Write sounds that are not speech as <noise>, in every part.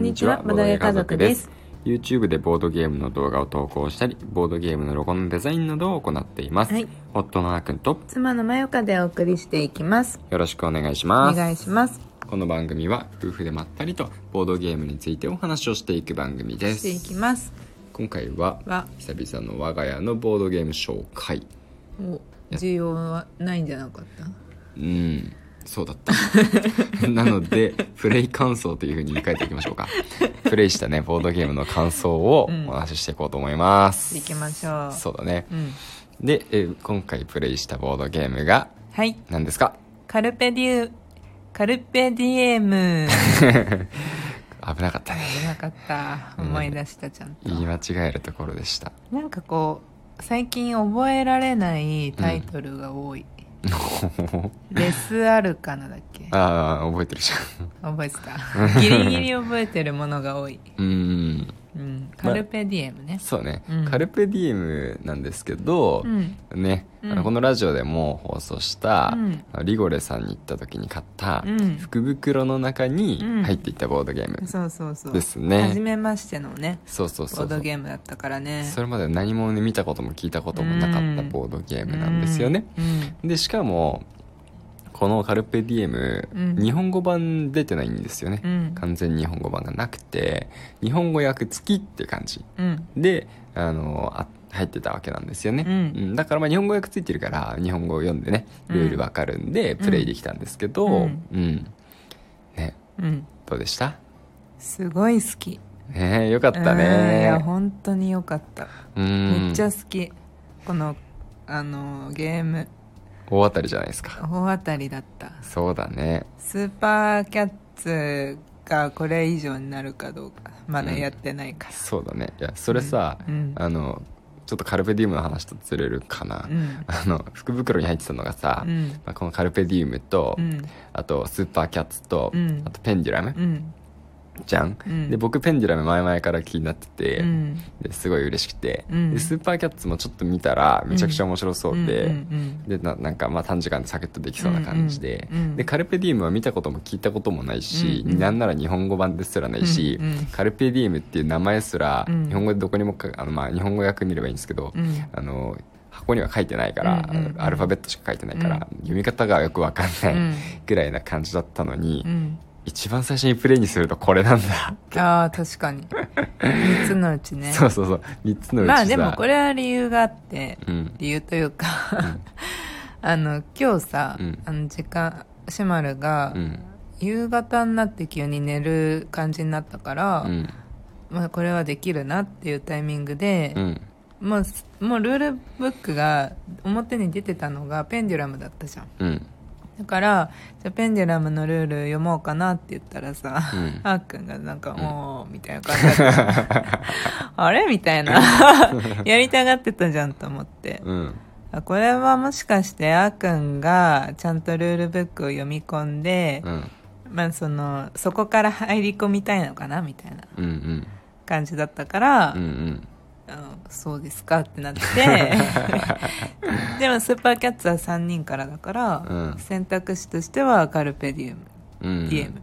んにちは。ボドゲ家族です。YouTube でボードゲームの動画を投稿したりボードゲームのロゴのデザインなどを行っています、はい。夫のあーくんと妻のまよかでお送りしていきます。よろしくお願いしおます。願いします。この番組は夫婦でまったりとボードゲームについてお話をしていく番組でしていすきます。今回はは久々の我が家のボードゲーム紹介。お需要はないんじゃなかった？うんそうだった。<laughs> なのでプレイ感想というふうに言い換えていきましょうか。プレイしたねボードゲームの感想をうん。お話ししていこうと思います、行きましょう。そうだね。うん。で、えー今回プレイしたボードゲームがはい。何ですか？カルペディウカルペディエム。<laughs> 危なかったね。危なかった。うん。思い出したちゃんと、言い間違えるところでした。なんかこう最近覚えられないタイトルが多い、<laughs> レスアルカナだっけ？ああ覚えてるじ覚えてた。ギリギリ覚えてるものが多い、ゃんうんうん、カルペディエムね、そうね、うん。カルペディエムなんですけどう、ん。ね、うん。あのこのラジオでも放送した、リゴレさんに行った時に買ったうん。福袋の中にうん。入っていったボードゲーム、そうそうそう。ですね。初めましてのねそうそうボーそう。そうドゲームだったからね。それまで何もね見たことも聞いたこともなかったボードゲームなんですよね、うん。でしかもこのカルペディエム、うん。日本語版出てないんですよね、うん。完全に日本語版がなくて日本語訳付きって感じ。うん。であのあ入ってたわけなんですよね、うん。だからまあ日本語訳ついてるから日本語を読んでねルールわかるんでプレイできたんですけどううん。ん、ね。うん。どうでした？すごい好き。ねえよかったうん。いやね本当によかった。うん。めっちゃ好き。このあのゲーム大当たりじゃないですか。大当たりだった。そうだね。スーパーキャッツがこれ以上になるかどうかまだやってないから。そうだね。いやそれさ、うん。あのちょっとカルペディウムの話とずれるかな、うん。<laughs> あの福袋に入ってたのがさ、うん。まあ、このカルペディウムと、うん。あとスーパーキャッツと、うん。あとペンデュラム、うんじゃん、うん。で僕ペンデュラム前々から気になってて、うん。ですごい嬉しくて、うん。でスーパーキャッツもちょっと見たらめちゃくちゃ面白そうで、でななんかまあ短時間でサクッとできそうな感じで,、でカルペディウムは見たことも聞いたこともないし、うなんなら日本語版ですらないし、カルペディウムっていう名前すらうん。日本語でどこにもかあの、まあ、日本語訳見ればいいんですけど、うん。あの箱には書いてないから、うんうんうん。アルファベットしか書いてないから、うん。読み方がよくわかんないうん。ぐらいな感じだったのに、うん一番最初にプレイにするとこれなんだ、ああ確かに。3つのうちね。<laughs> そうそうそう。3つのうちさ。まあでもこれは理由があって、うん。理由というか <laughs> あの今日さ、うん。あの時間シマルが、うん。夕方になって急に寝る感じになったから、うん。まあ、これはできるなっていうタイミングでう、ん。もうもうルールブックが表に出てたのがペンデュラムだったじゃん。うんだからじゃあペンデュラムのルール読もうかなって言ったらさ、うん。あーくんがなんか、おーみたいな感じだった。<laughs> あれ？みたいな。やりたがってたじゃんと思って。うん。あこれはもしかしてあーくんがちゃんとルールブックを読み込んで、うん。まあその、そこから入り込みたいのかな？みたいなうんうん。感じだったから、うんうんあのそうですかってなって、<laughs> でもスーパーキャッツは3人からだから、うん選択肢としてはカルペディウム、うんディエム。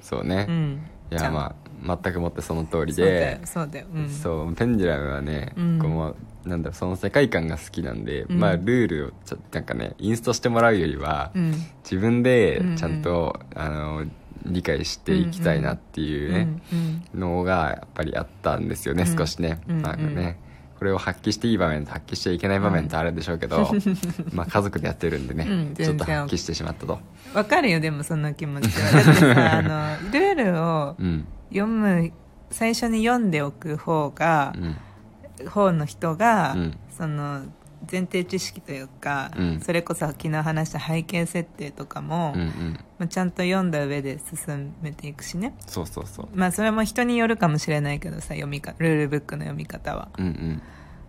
そうね、うん。いやまあ全くもってその通りそうだでよ、そうだよ。うん。そうペンデュラムはね、うんこうなんだろうその世界観が好きなんで、うんまあルールをちょなんかねインストしてもらうよりは、うん。自分でちゃんと、あの理解していきたいなっていうね、うんのがやっぱりあったんですよね、うん。少しね、うん。まあねこれを発揮していい場面と発揮しちゃいけない場面とあるでしょうけど、<laughs> まあ家族でやってるんでね、うんちょっと発揮してしまったと。わかるよでもその気持ちは <laughs> あのルールをうん読む最初に読んでおく方がう、ん。方の人が、うん。その前提知識というか、うん。それこそ昨日話した背景設定とかも、うんうん。まあ、ちゃんと読んだ上で進めていくしね。そうそうそう。まあそれも人によるかもしれないけどさ読みかルールブックの読み方は。うんうん。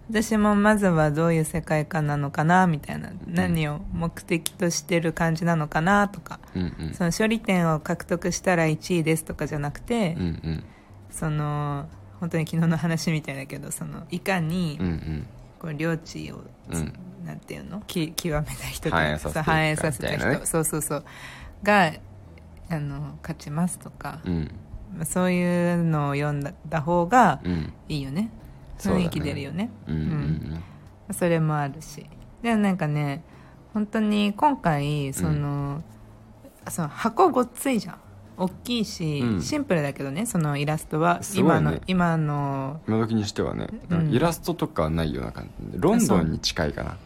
私もまずはどういう世界観なのかなみたいな。何を目的としてる感じなのかなとか、うんうん。その処理点を獲得したら1位ですとかじゃなくて、うんうん。その本当に昨日の話みたいだけどそのいかにうんうんこう領地を、うん。なんていうの？き極めた人と反映させていくか反映させた人、ね。そうそうそう。があの勝ちますとか、うん。まあそういうのを読んだ方がうん。いいよね。そうだね。雰囲気出るよね。うんうんそれもあるし。でもなんかね本当に今回その,、その箱ごっついじゃん大きいし、うん。シンプルだけどねそのイラストは、すごいね。今の今の。今時にしてはね、うん。イラストとかはないような感じで。ロンドンに近いかな。もし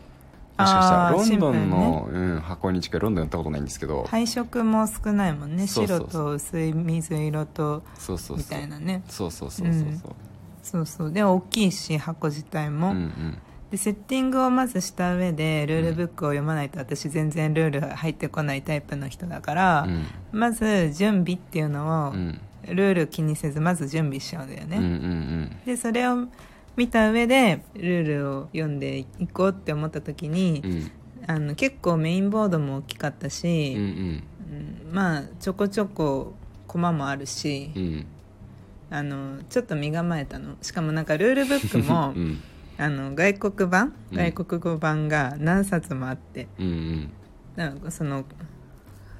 かしたら。あーロンドンの、うん、箱に近い。ロンドンやったことないんですけど、配色も少ないもんね。そうそうそう。白と薄い水色とそうそうそう。みたいなね。そうそうそうそうそう。そうそう。で大きいし箱自体も、うんうんでセッティングをまずした上でルールブックを読まないと私全然ルール入ってこないタイプの人だから、うん。まず準備っていうのを、うん。ルール気にせずまず準備しちゃうんだよね、うんうんでそれを見た上でルールを読んでいこうって思った時にう、ん。あの結構メインボードも大きかったうんし、うん。うんまあちょこちょこコマもあるし、うん。あのちょっと身構えたの。しかもなんかルールブックも、<laughs> うんあの外国版？うん。外国語版が何冊もあって、うんうん。なんかその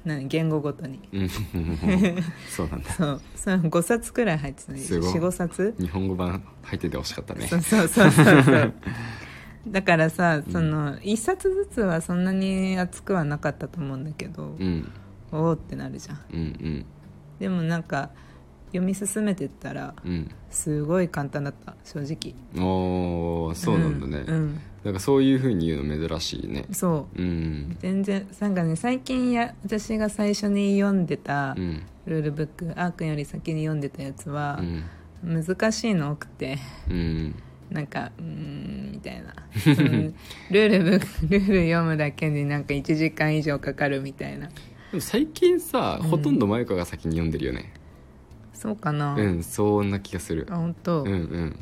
何言語ごとに。うん。<laughs> そうなんだ。そう。その5冊くらい入ってたすごい。45冊？日本語版入っててほしかったね。そうそうそうそうそう。<laughs> だからさその1冊ずつはそんなに厚くはなかったと思うんだけど、うん。おおってなるじゃんうん。でもなんか読み進めてったらうん。すごい簡単だった正直。うんおおそうなんだね、うんうん。なんかそういうふうに言うの珍しいね。そう。うん。全然なんかね最近や私が最初に読んでたうん。ルールブック、あーくんより先に読んでたやつはうん。難しいの多くてうん。なんかうーんみたいな。<laughs> ルールブックルール読むだけになんか1時間以上かかるみたいな。でも最近さ、うんほとんどマユカが先に読んでるよねそうかな、うんそんな気がする。あ本当、うんうん。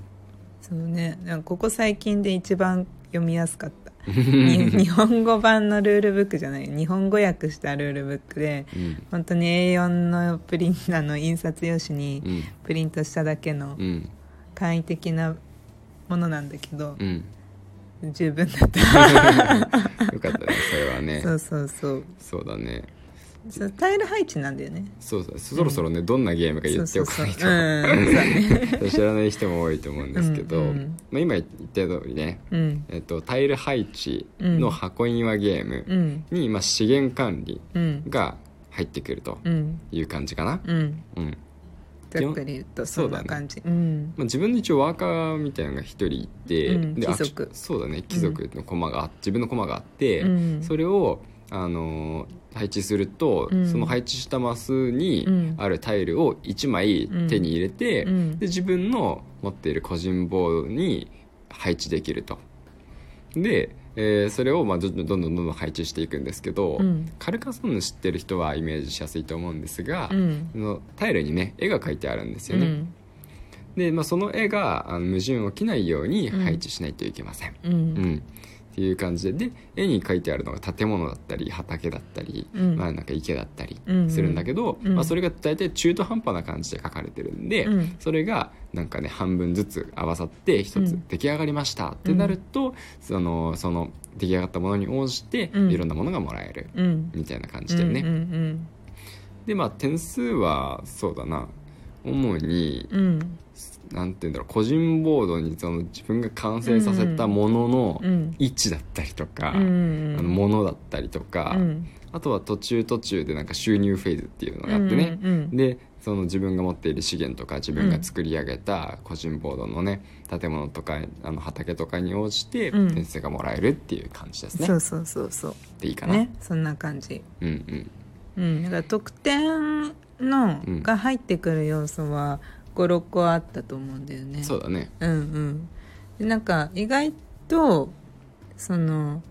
そうね。なんかここ最近で一番読みやすかった。<laughs> に日本語版のルールブックじゃない。日本語訳したルールブックでうん。本当に A4 のプリンあの印刷用紙にうん。プリントしただけのうん。簡易的なものなんだけどう、ん。十分だった。<laughs> よかったねそれはね。そうそうそう。そうだねそうタイル配置なんだよね。そうそう。そろそろね、どんなゲームか言っておかないと。知らない人も多いと思うんですけど、うんうん。まあ、今言った通りね、うん。えっと、タイル配置の箱庭ゲームうん。に、まあ、資源管理うん。が入ってくるとうん。いう感じかな、うん。うん。ざっくり言うとそんな感じ。うん。まあ、自分の一応ワーカーみたいなのが一人いて、うん。で貴族。そうだね。貴族の駒があ自分の駒があって、うん。それを、あのー配置すると、うん。その配置したマスにうん。あるタイルを1枚手に入れて、うん。で自分の持っている個人ボードに配置できると。で、えーそれをまあどんどんどんどんどんどん配置していくんですけど、うん。カルカソンヌ知ってる人はイメージしやすいと思うんですが、うん。そのタイルにね絵が描いてあるんですよね、うん。で、まあ、その絵があの矛盾を起きないように配置しないといけません、ううんんっていう感じで。で絵に描いてあるのが建物だったり畑だったり、うん。まあ、なんか池だったりうんするんだけど、うん。まあ、それが大体中途半端な感じで描かれてるんで、うん。それがなんかね半分ずつ合わさって一つうん。出来上がりましたってなると、そのその出来上がったものに応じてうん。いろんなものがもらえるうん。みたいな感じだよね。うんうん。でまあ点数はそうだな主にうん。うんなんて言うんだろう個人ボードにその自分が完成させたもののうん。位置だったりとか、うんあのものだったりとか、うん。あとは途中途中でなんか収入フェーズっていうのがあってね、うんうんでその自分が持っている資源とか自分が作り上げた個人ボードのね建物とかあの畑とかに応じてうん。点数がもらえるっていう感じですね。そうそうそうそう。でいいかな、ねそんな感じ。うんうん。うん。だから得点のうん。が入ってくる要素は56個あったと思うんだよね。そうだね。うんうん。でなんか意外とその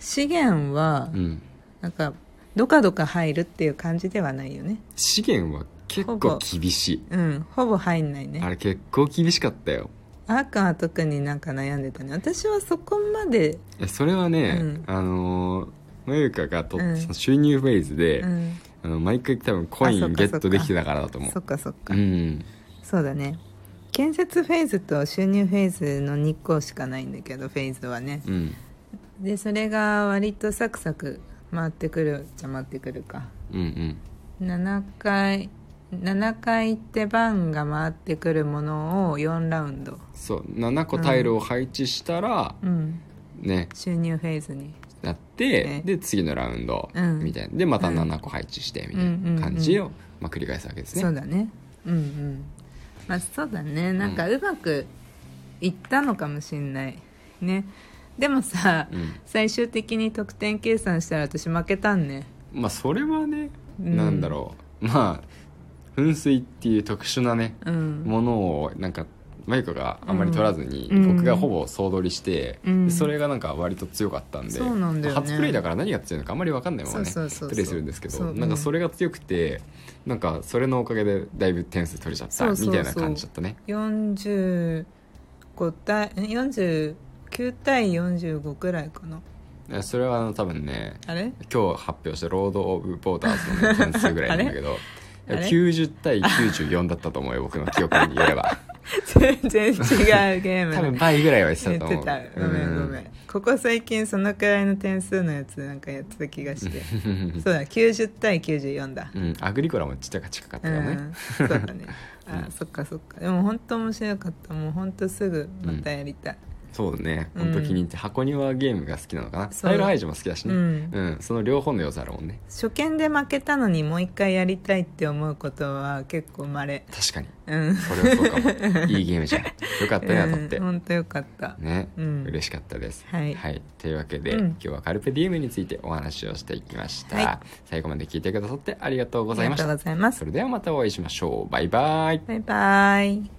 資源はうん。なんかどかどか入るっていう感じではないよね。資源は結構厳しい。うん。ほぼ入んないね。あれ結構厳しかったよ。あーくんは特になんか悩んでたね。私はそこまでえそれはね、うん。あのーまゆかがと、うん。その収入フェーズで、うんあの毎回多分コインゲットできてたからだと思う。そっかそっか、うん。そうだね。建設フェーズと収入フェーズの2個しかないんだけどフェーズはね。うん。でそれが割とサクサク回ってくるじゃ回ってくるか。うんうん。7回7回行って番が回ってくるものを4ラウンド、そう7個タイルを配置したら、うん、ね。収入フェーズになって、ねで次のラウンドうん。みたいな。でまたうん。7個配置してみたいな感じを、まあ、繰り返すわけですね。そうだね。うんうん。まあそうだね。なんかうまくいったのかもしんないね。でもさ、うん。最終的に得点計算したら私負けたんね。まあそれはね、うん。なんだろう。まあ噴水っていう特殊なね、うん。ものをなんかマユコがあんまり取らずに、うん。僕がほぼ総取りして、うん。でそれがなんか割と強かったんでそうなんだよね。初プレイだから何が強いのかあんまり分かんないままね。そうそうそうそう。プレイするんですけそう。どなんかそれが強くてなんかそれのおかげでだいぶ点数取れちゃったそうそうそう。みたいな感じだったね。45対ん49対45くらいかな。えそれはあの多分ねあれ？今日発表したロード・オブ・ボーダーズの、ね、点数ぐらいなんだけど <laughs> あれ？90対94だったと思うよ僕の記憶によれば全然違うゲーム。多分倍ぐらいは言ってた言ってと思うた。ごめんごめん。ここ最近そのくらいの点数のやつなんかやってた気がして。<laughs> そうだ90対94だうん、うん、アグリコラもちっちゃか近かったよね、うん、そうだね。あ、そっかそっか。でも本当面白かった。もう本当すぐまたやりたい、そうだね。うん。本当気に入って箱庭ゲームが好きなのかな。そう。タイルハイジも好きだしね。うん。うん、その両方の良さあるもんね。初見で負けたのにもう一回やりたいって思うことは結構まれ確かに。うん。それはそうかも。<laughs> いいゲームじゃん。よかったね当たって、本当よかった。ね、うん。嬉しかったです。はい。というわけで、うん。今日はカルペディウムについてお話をしていきました、は最後まで聞いてくださってありがとうごありがとうざいましたございます。それではまたお会いしましょう。バイバイ。バイバイ